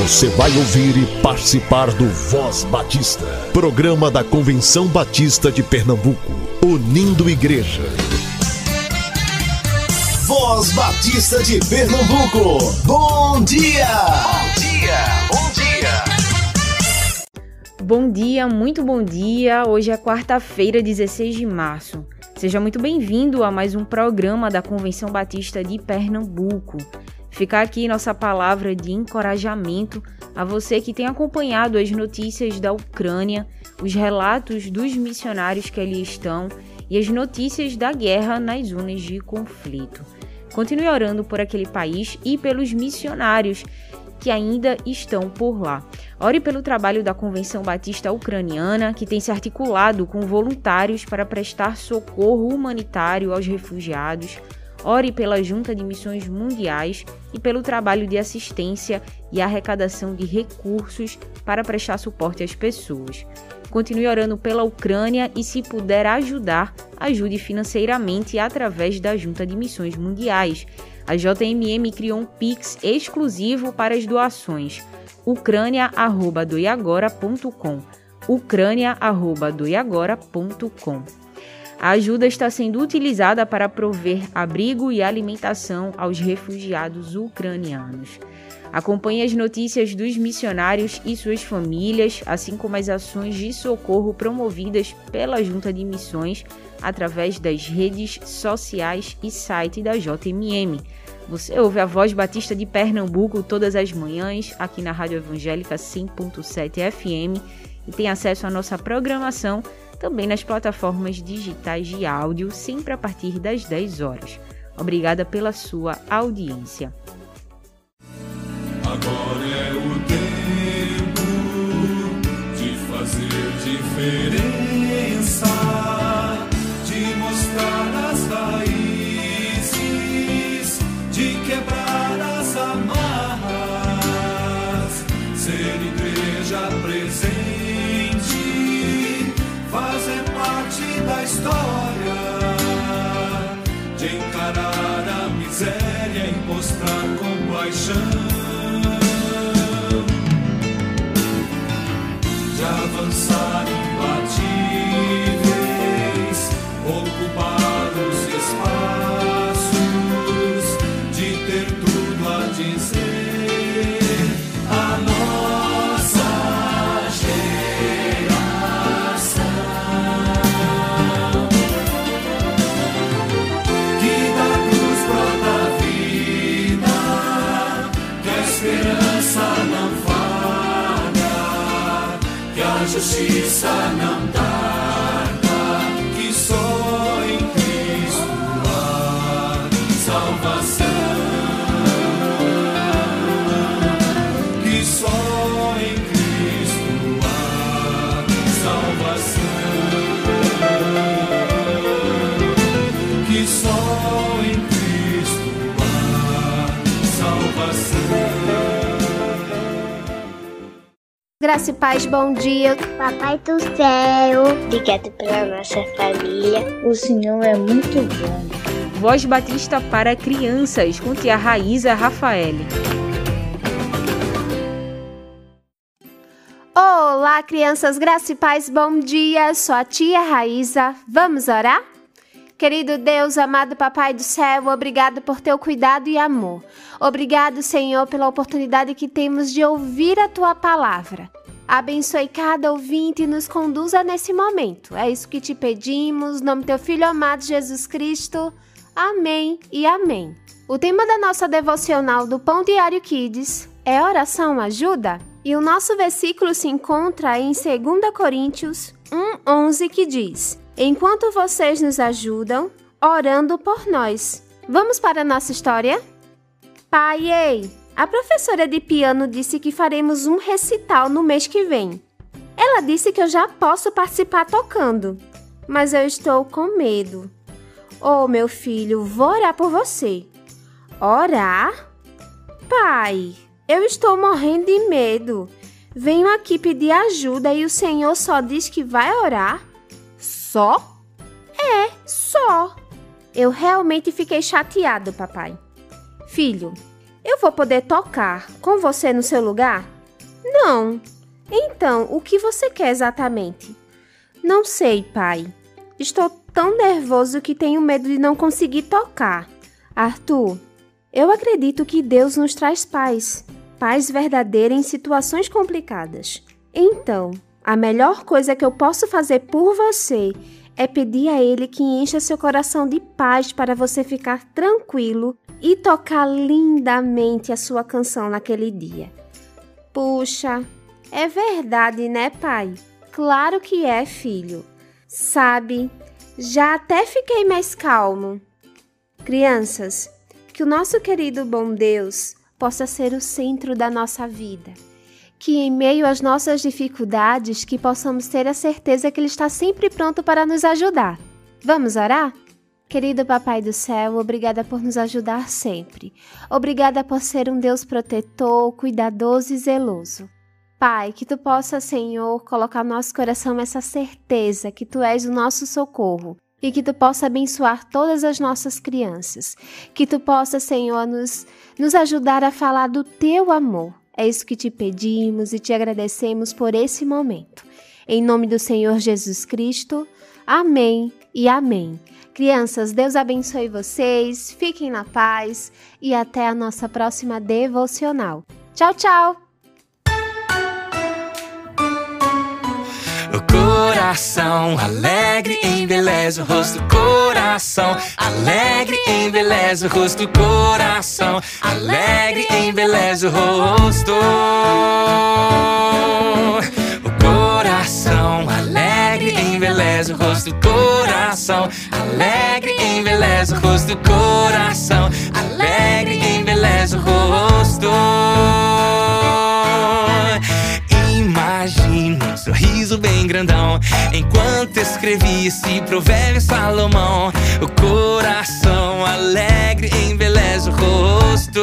Você vai ouvir e participar do Voz Batista, programa da Convenção Batista de Pernambuco, unindo igreja. Voz Batista de Pernambuco, bom dia! Bom dia, bom dia! Bom dia, muito bom dia. Hoje é quarta-feira, 16 de março. Seja muito bem-vindo a mais um programa da Convenção Batista de Pernambuco. Ficar aqui nossa palavra de encorajamento a você que tem acompanhado as notícias da Ucrânia, os relatos dos missionários que ali estão e as notícias da guerra nas zonas de conflito. Continue orando por aquele país e pelos missionários que ainda estão por lá. Ore pelo trabalho da Convenção Batista Ucraniana, que tem se articulado com voluntários para prestar socorro humanitário aos refugiados Ore pela Junta de Missões Mundiais e pelo trabalho de assistência e arrecadação de recursos para prestar suporte às pessoas. Continue orando pela Ucrânia e, se puder ajudar, ajude financeiramente através da Junta de Missões Mundiais. A JMM criou um Pix exclusivo para as doações. ucrânia@doiagora.com. ucrânia@doiagora.com. A ajuda está sendo utilizada para prover abrigo e alimentação aos refugiados ucranianos. Acompanhe as notícias dos missionários e suas famílias, assim como as ações de socorro promovidas pela Junta de Missões através das redes sociais e site da JMM. Você ouve a Voz Batista de Pernambuco todas as manhãs aqui na Rádio Evangélica 100.7 FM e tem acesso à nossa programação também nas plataformas digitais de áudio, sempre a partir das 10 horas. Obrigada pela sua audiência. Agora é o tempo de fazer diferença, história de encarar a miséria e mostrar compaixão, de avançar imbatíveis, Graça e paz, bom dia. Papai do céu, obrigado pela nossa família. O Senhor é muito bom. Voz Batista para crianças, com tia Raíza Rafael. Olá, crianças, graça e paz, bom dia. Sou a tia Raíza. Vamos orar? Querido Deus, amado Papai do céu, obrigado por teu cuidado e amor. Obrigado, Senhor, pela oportunidade que temos de ouvir a tua palavra. Abençoe cada ouvinte e nos conduza nesse momento. É isso que te pedimos, nome teu filho amado Jesus Cristo. Amém e amém. O tema da nossa devocional do Pão Diário Kids é oração ajuda? E o nosso versículo se encontra em 2 Coríntios 1:11 que diz: enquanto vocês nos ajudam orando por nós. Vamos para a nossa história? Pai, ei! A professora de piano disse que faremos um recital no mês que vem. Ela disse que eu já posso participar tocando, mas eu estou com medo. Oh, meu filho, vou orar por você. Orar? Pai, eu estou morrendo de medo. Venho aqui pedir ajuda e o Senhor só diz que vai orar? Só? É, só. Eu realmente fiquei chateado, papai. Filho, eu vou poder tocar com você no seu lugar? Não. Então, o que você quer exatamente? Não sei, pai. Estou tão nervoso que tenho medo de não conseguir tocar. Arthur, eu acredito que Deus nos traz paz, paz verdadeira em situações complicadas. Então, a melhor coisa que eu posso fazer por você é pedir a Ele que encha seu coração de paz para você ficar tranquilo e tocar lindamente a sua canção naquele dia. Puxa, é verdade, né, pai? Claro que é, filho. Sabe, já até fiquei mais calmo. Crianças, que o nosso querido bom Deus possa ser o centro da nossa vida. Que em meio às nossas dificuldades, que possamos ter a certeza que Ele está sempre pronto para nos ajudar. Vamos orar? Querido Papai do Céu, obrigada por nos ajudar sempre. Obrigada por ser um Deus protetor, cuidadoso e zeloso. Pai, que tu possa, Senhor, colocar no nosso coração essa certeza que tu és o nosso socorro e que tu possa abençoar todas as nossas crianças. Que tu possa, Senhor, nos, nos ajudar a falar do teu amor. É isso que te pedimos e te agradecemos por esse momento. Em nome do Senhor Jesus Cristo. Amém e amém. Crianças, Deus abençoe vocês, fiquem na paz e até a nossa próxima devocional. Tchau, tchau! Coração. Alegre embeleza o rosto, coração. Alegre embeleza o rosto, coração. Alegre embeleza o rosto. O coração. Alegre embeleza o rosto, coração. Alegre embeleza o rosto, coração. Alegre embeleza o rosto. Sorriso bem grandão. Enquanto escrevi esse provérbio Salomão O coração alegre embeleza o rosto.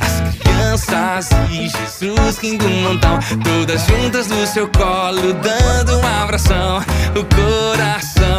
As crianças e Jesus rindo um montão Todas juntas no seu colo dando um abração. O coração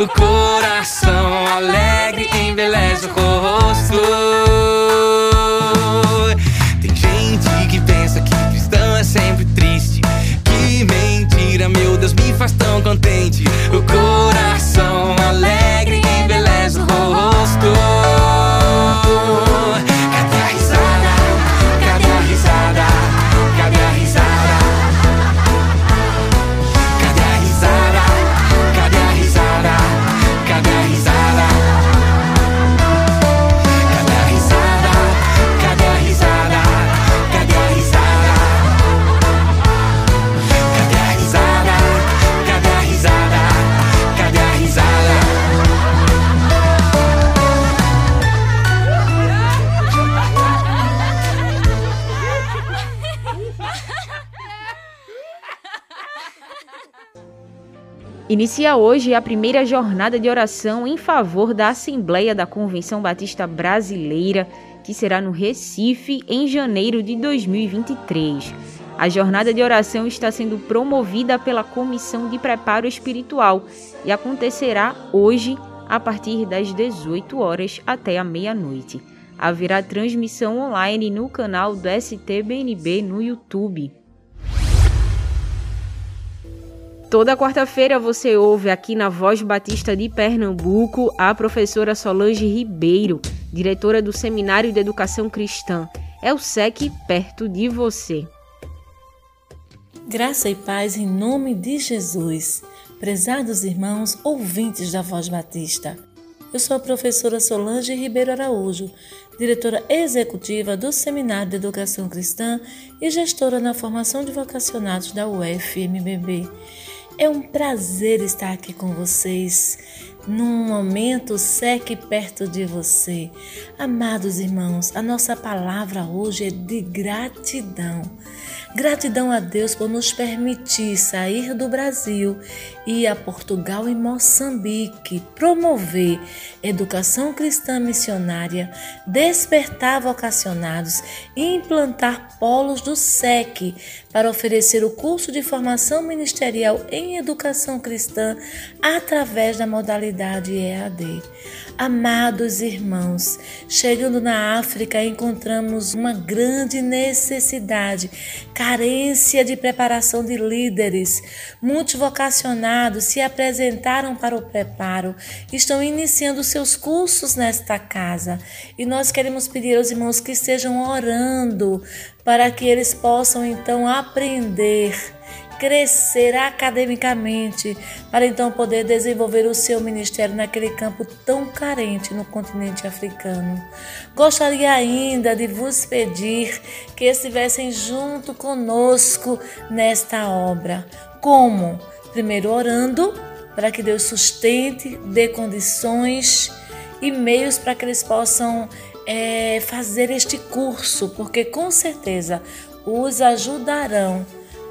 Go Inicia hoje a primeira jornada de oração em favor da Assembleia da Convenção Batista Brasileira, que será no Recife em janeiro de 2023. A jornada de oração está sendo promovida pela Comissão de Preparo Espiritual e acontecerá hoje a partir das 18 horas até a meia-noite. Haverá transmissão online no canal do STBNB no YouTube. Toda quarta-feira você ouve aqui na Voz Batista de Pernambuco a professora Solange Ribeiro, diretora do Seminário de Educação Cristã. É o SEC perto de você. Graça e paz em nome de Jesus. Prezados irmãos, ouvintes da Voz Batista. Eu sou a professora Solange Ribeiro Araújo, diretora executiva do Seminário de Educação Cristã e gestora na formação de vocacionados da UFMBB. É um prazer estar aqui com vocês num momento seque perto de você. Amados irmãos, a nossa palavra hoje é de gratidão. Gratidão a Deus por nos permitir sair do Brasil e ir a Portugal e Moçambique, promover educação cristã missionária, despertar vocacionados e implantar polos do SEC para oferecer o curso de formação ministerial em educação cristã através da modalidade EAD. Amados irmãos, chegando na África encontramos uma grande necessidade, carência de preparação de líderes. Muitos vocacionados se apresentaram para o preparo, estão iniciando seus cursos nesta casa e nós queremos pedir aos irmãos que estejam orando para que eles possam então aprender crescer academicamente, para então poder desenvolver o seu ministério naquele campo tão carente no continente africano. Gostaria ainda de vos pedir que estivessem junto conosco nesta obra. Como? Primeiro orando para que Deus sustente, dê condições e meios para que eles possam é, fazer este curso, porque com certeza os ajudarão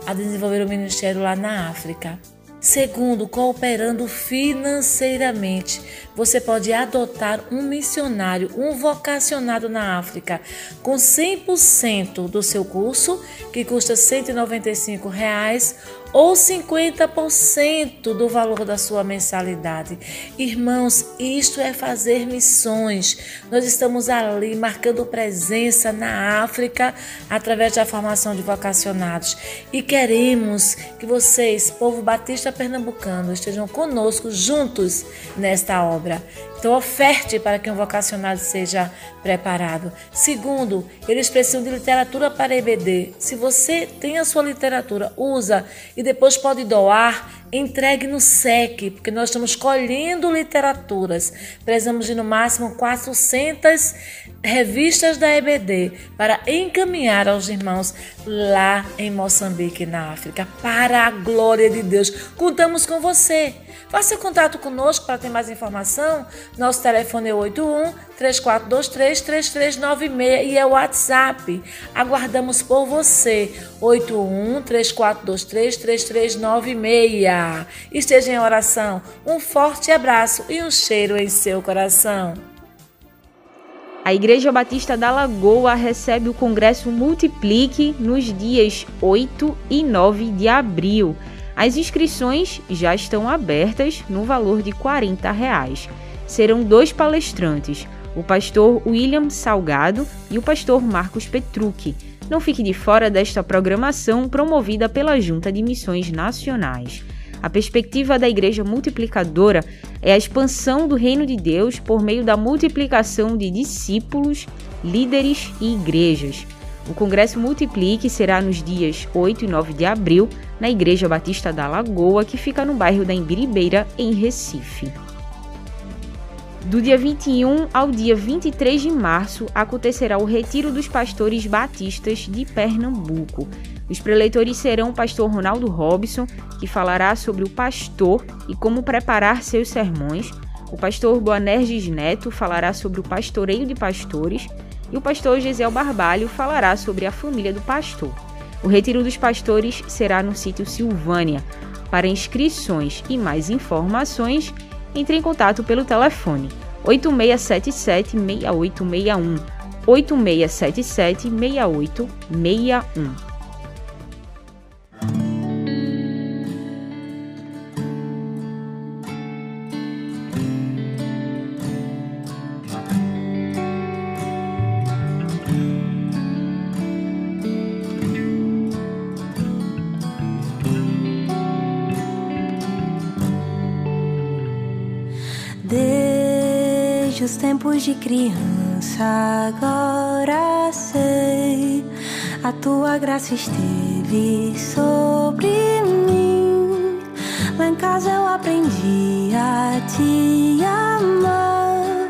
a desenvolver o ministério lá na África. Segundo, cooperando financeiramente. Você pode adotar um missionário, um vocacionado na África, com 100% do seu curso, que custa 195 reais, ou 50% do valor da sua mensalidade. Irmãos, isto é fazer missões. Nós estamos ali marcando presença na África através da formação de vocacionados e queremos que vocês, povo batista pernambucano, estejam conosco juntos nesta obra. Então, oferte para que um vocacionado seja preparado. Segundo, eles precisam de literatura para EBD. Se você tem a sua literatura, usa e depois pode doar, entregue no SEC, porque nós estamos colhendo literaturas. Precisamos de no máximo 400 revistas da EBD para encaminhar aos irmãos lá em Moçambique, na África, para a glória de Deus. Contamos com você. Faça contato conosco para ter mais informação. Nosso telefone é 81 3423 3396 e é o WhatsApp. Aguardamos por você. 81 3423 3396. Esteja em oração. Um forte abraço e um cheiro em seu coração. A Igreja Batista da Lagoa recebe o Congresso Multiplique nos dias 8 e 9 de abril. As inscrições já estão abertas no valor de 40 reais. Serão dois palestrantes, o pastor William Salgado e o pastor Marcos Petrucci. Não fique de fora desta programação promovida pela Junta de Missões Nacionais. A perspectiva da Igreja Multiplicadora é a expansão do reino de Deus por meio da multiplicação de discípulos, líderes e igrejas. O Congresso Multiplique será nos dias 8 e 9 de abril na Igreja Batista da Lagoa, que fica no bairro da Embiribeira, em Recife. Do dia 21 ao dia 23 de março acontecerá o Retiro dos Pastores Batistas de Pernambuco. Os preletores serão o pastor Ronaldo Robson, que falará sobre o pastor e como preparar seus sermões. O pastor Boanerges Neto falará sobre o pastoreio de pastores e o pastor Gisel Barbalho falará sobre a família do pastor. O retiro dos pastores será no sítio Silvânia. Para inscrições e mais informações, entre em contato pelo telefone 8677 6861 8677 6861. De criança, agora sei. A tua graça esteve sobre mim. Lá em casa eu aprendi a te amar.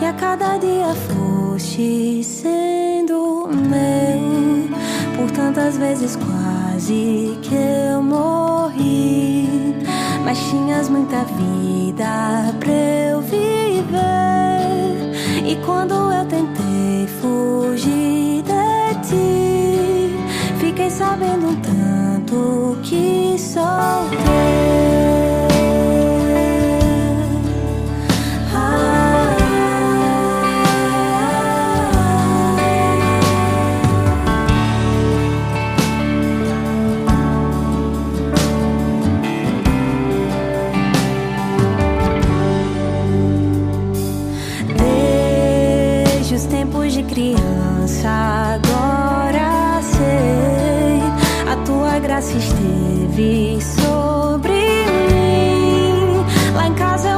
E a cada dia foste sendo meu. Por tantas vezes quase que eu morri, mas tinhas muita vida pra eu viver. Quando eu tentei fugir de ti, fiquei sabendo um tanto que sou esteve sobre mim. Lá em casa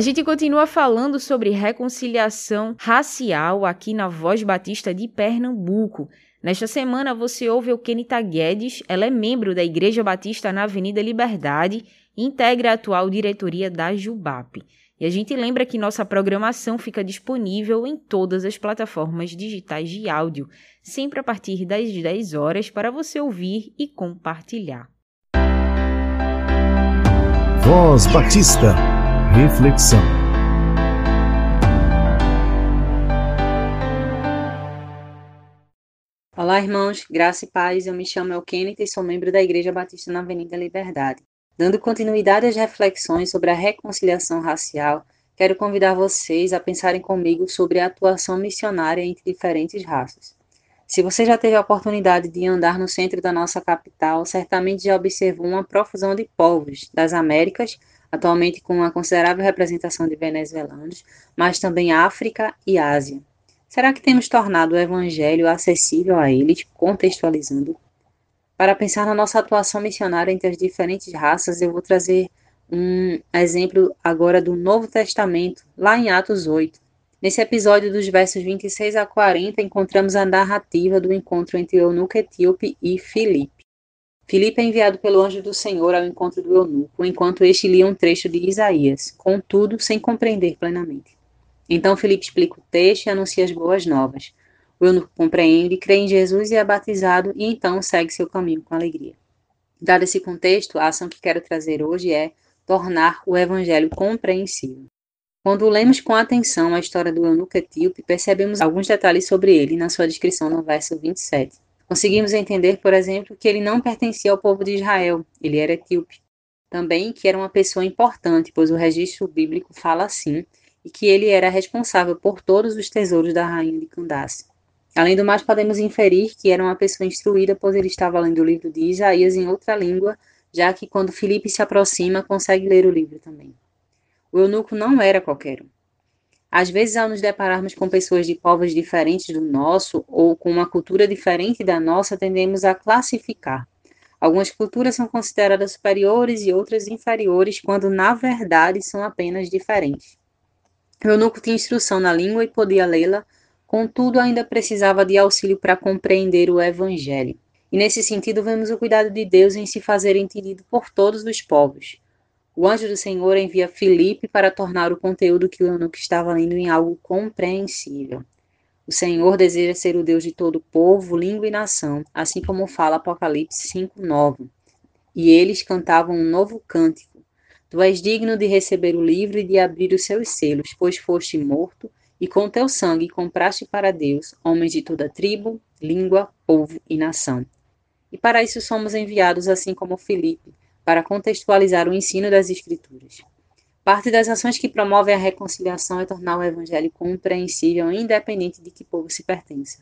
A gente continua falando sobre reconciliação racial aqui na Voz Batista de Pernambuco. Nesta semana você ouve o Kenita Guedes, ela é membro da Igreja Batista na Avenida Liberdade e integra a atual diretoria da Jubap. E a gente lembra que nossa programação fica disponível em todas as plataformas digitais de áudio, sempre a partir das 10 horas para você ouvir e compartilhar. Voz Batista. Reflexão. Olá, irmãos, graça e paz. Eu me chamo Elkenita e sou membro da Igreja Batista na Avenida Liberdade. Dando continuidade às reflexões sobre a reconciliação racial, quero convidar vocês a pensarem comigo sobre a atuação missionária entre diferentes raças. Se você já teve a oportunidade de andar no centro da nossa capital, certamente já observou uma profusão de povos das Américas, atualmente com uma considerável representação de venezuelanos, mas também África e Ásia. Será que temos tornado o Evangelho acessível a eles, contextualizando? Para pensar na nossa atuação missionária entre as diferentes raças, eu vou trazer um exemplo agora do Novo Testamento, lá em Atos 8. Nesse episódio, dos versos 26 a 40, encontramos a narrativa do encontro entre eunuco etíope e Filipe. Filipe é enviado pelo anjo do Senhor ao encontro do eunuco, enquanto este lia um trecho de Isaías, contudo, sem compreender plenamente. Então Filipe explica o texto e anuncia as boas novas. O eunuco compreende, crê em Jesus e é batizado, e então segue seu caminho com alegria. Dado esse contexto, a ação que quero trazer hoje é tornar o evangelho compreensível. Quando lemos com atenção a história do eunuco etíope, percebemos alguns detalhes sobre ele na sua descrição no verso 27. Conseguimos entender, por exemplo, que ele não pertencia ao povo de Israel, ele era etíope. Também que era uma pessoa importante, pois o registro bíblico fala assim, e que ele era responsável por todos os tesouros da rainha de Candace. Além do mais, podemos inferir que era uma pessoa instruída, pois ele estava lendo o livro de Isaías em outra língua, já que quando Filipe se aproxima, consegue ler o livro também. O eunuco não era qualquer um. Às vezes, ao nos depararmos com pessoas de povos diferentes do nosso ou com uma cultura diferente da nossa, tendemos a classificar. Algumas culturas são consideradas superiores e outras inferiores, quando na verdade são apenas diferentes. O eunuco tinha instrução na língua e podia lê-la, contudo, ainda precisava de auxílio para compreender o Evangelho. E nesse sentido, vemos o cuidado de Deus em se fazer entendido por todos os povos. O anjo do Senhor envia Filipe para tornar o conteúdo que o eunuco estava lendo em algo compreensível. O Senhor deseja ser o Deus de todo povo, língua e nação, assim como fala Apocalipse 5:9. E eles cantavam um novo cântico. Tu és digno de receber o livro e de abrir os seus selos, pois foste morto e com teu sangue compraste para Deus homens de toda tribo, língua, povo e nação. E para isso somos enviados, assim como Filipe, para contextualizar o ensino das Escrituras. Parte das ações que promovem a reconciliação é tornar o Evangelho compreensível, independente de que povo se pertença.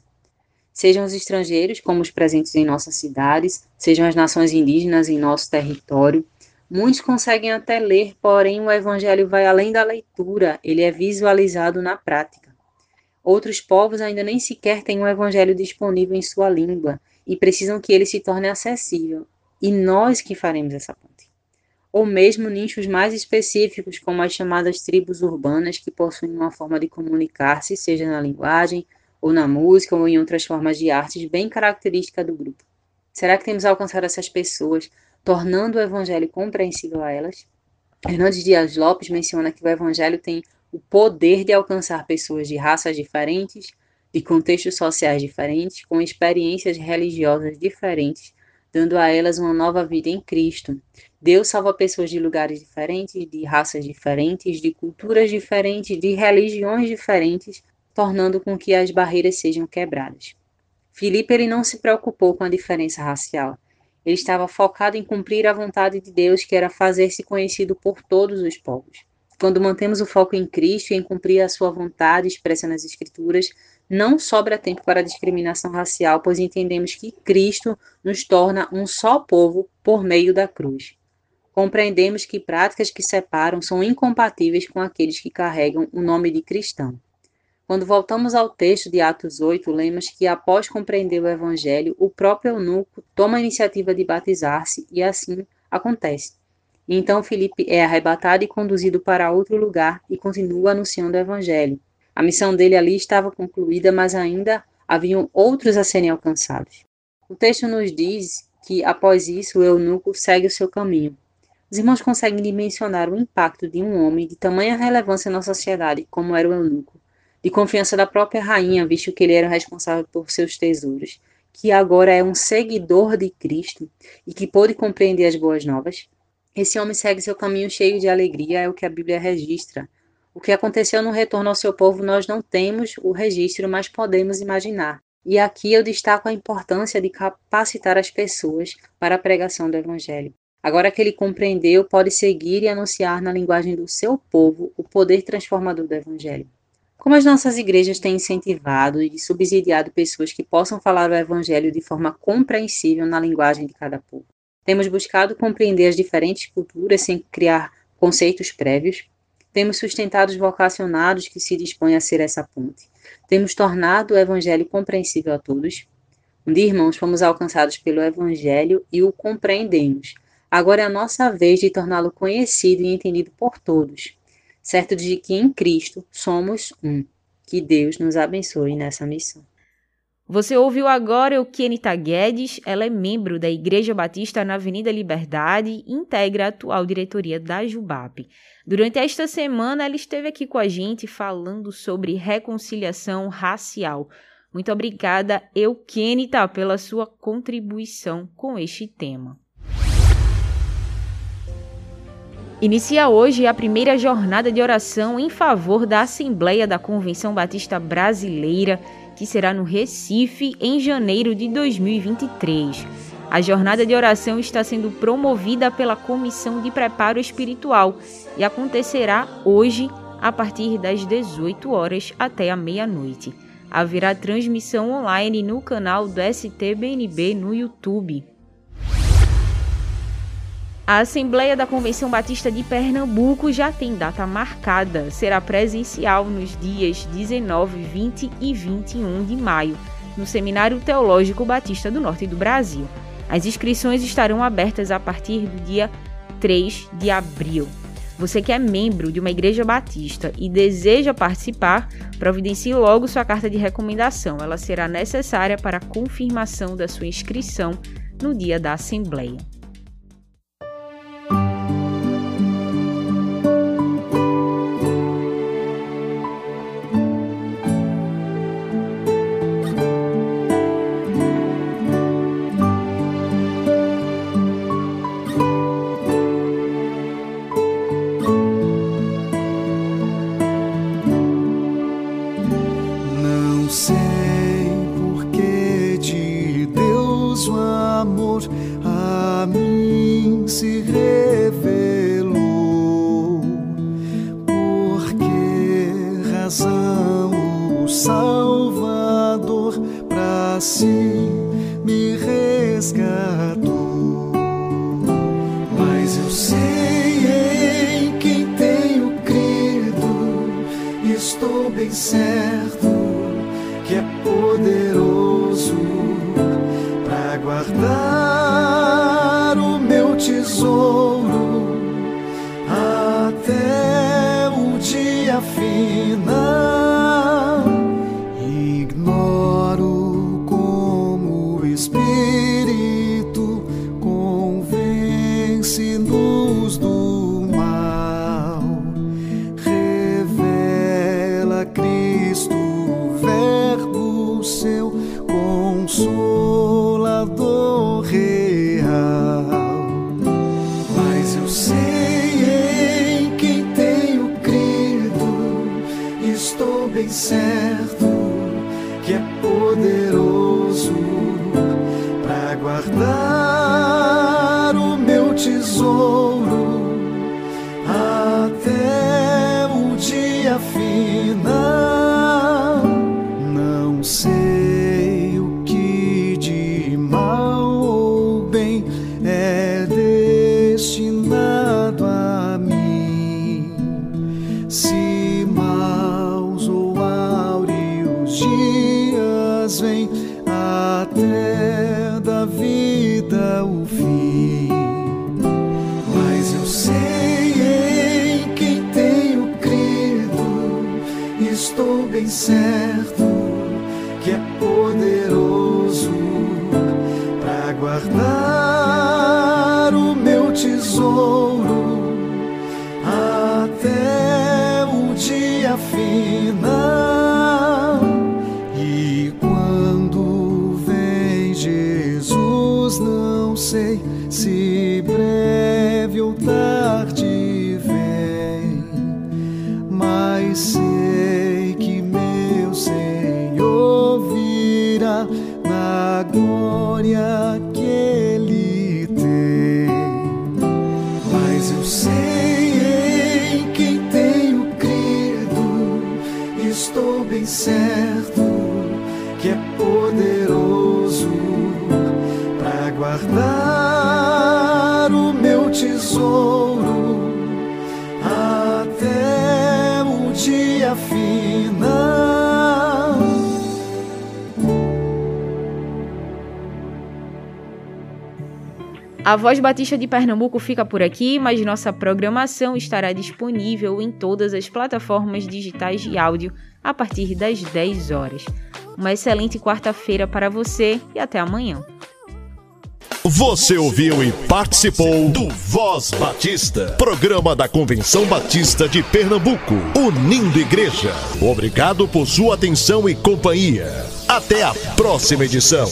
Sejam os estrangeiros, como os presentes em nossas cidades, sejam as nações indígenas em nosso território. Muitos conseguem até ler, porém o Evangelho vai além da leitura, ele é visualizado na prática. Outros povos ainda nem sequer têm um Evangelho disponível em sua língua e precisam que ele se torne acessível, e nós que faremos essa ponte. Ou mesmo nichos mais específicos, como as chamadas tribos urbanas, que possuem uma forma de comunicar-se, seja na linguagem, ou na música, ou em outras formas de artes bem característica do grupo. Será que temos alcançado essas pessoas, tornando o evangelho compreensível a elas? Hernandes Dias Lopes menciona que o evangelho tem o poder de alcançar pessoas de raças diferentes, de contextos sociais diferentes, com experiências religiosas diferentes, dando a elas uma nova vida em Cristo. Deus salva pessoas de lugares diferentes, de raças diferentes, de culturas diferentes, de religiões diferentes, tornando com que as barreiras sejam quebradas. Filipe ele não se preocupou com a diferença racial. Ele estava focado em cumprir a vontade de Deus, que era fazer-se conhecido por todos os povos. Quando mantemos o foco em Cristo e em cumprir a sua vontade expressa nas Escrituras, não sobra tempo para discriminação racial, pois entendemos que Cristo nos torna um só povo por meio da cruz. Compreendemos que práticas que separam são incompatíveis com aqueles que carregam o nome de cristão. Quando voltamos ao texto de Atos 8, lemos que após compreender o evangelho, o próprio eunuco toma a iniciativa de batizar-se e assim acontece. Então Filipe é arrebatado e conduzido para outro lugar e continua anunciando o evangelho. A missão dele ali estava concluída, mas ainda haviam outros a serem alcançados. O texto nos diz que, após isso, o eunuco segue o seu caminho. Os irmãos conseguem dimensionar o impacto de um homem de tamanha relevância na sociedade, como era o eunuco, de confiança da própria rainha, visto que ele era responsável por seus tesouros, que agora é um seguidor de Cristo e que pôde compreender as boas novas. Esse homem segue seu caminho cheio de alegria, é o que a Bíblia registra. O que aconteceu no retorno ao seu povo nós não temos o registro, mas podemos imaginar. E aqui eu destaco a importância de capacitar as pessoas para a pregação do Evangelho. Agora que ele compreendeu, pode seguir e anunciar na linguagem do seu povo o poder transformador do Evangelho. Como as nossas igrejas têm incentivado e subsidiado pessoas que possam falar o Evangelho de forma compreensível na linguagem de cada povo? Temos buscado compreender as diferentes culturas sem criar conceitos prévios, temos sustentado os vocacionados que se dispõem a ser essa ponte. Temos tornado o Evangelho compreensível a todos. Um dia, irmãos, fomos alcançados pelo Evangelho e o compreendemos. Agora é a nossa vez de torná-lo conhecido e entendido por todos, certo de que em Cristo somos um. Que Deus nos abençoe nessa missão. Você ouviu agora o Kenita Guedes, ela é membro da Igreja Batista na Avenida Liberdade e integra a atual diretoria da Jubap. Durante esta semana, ela esteve aqui com a gente falando sobre reconciliação racial. Muito obrigada, Eukenita, pela sua contribuição com este tema. Inicia hoje a primeira jornada de oração em favor da Assembleia da Convenção Batista Brasileira que será no Recife em janeiro de 2023. A jornada de oração está sendo promovida pela Comissão de Preparo Espiritual e acontecerá hoje a partir das 18 horas até a meia-noite. Haverá transmissão online no canal do STBNB no YouTube. A Assembleia da Convenção Batista de Pernambuco já tem data marcada. Será presencial nos dias 19, 20 e 21 de maio, no Seminário Teológico Batista do Norte do Brasil. As inscrições estarão abertas a partir do dia 3 de abril. Você que é membro de uma igreja batista e deseja participar, providencie logo sua carta de recomendação. Ela será necessária para a confirmação da sua inscrição no dia da Assembleia. speak. bem certo que é por said. A Voz Batista de Pernambuco fica por aqui, mas nossa programação estará disponível em todas as plataformas digitais de áudio a partir das 10 horas. Uma excelente quarta-feira para você e até amanhã. Você ouviu e participou do Voz Batista, programa da Convenção Batista de Pernambuco, unindo igreja. Obrigado por sua atenção e companhia. Até a próxima edição.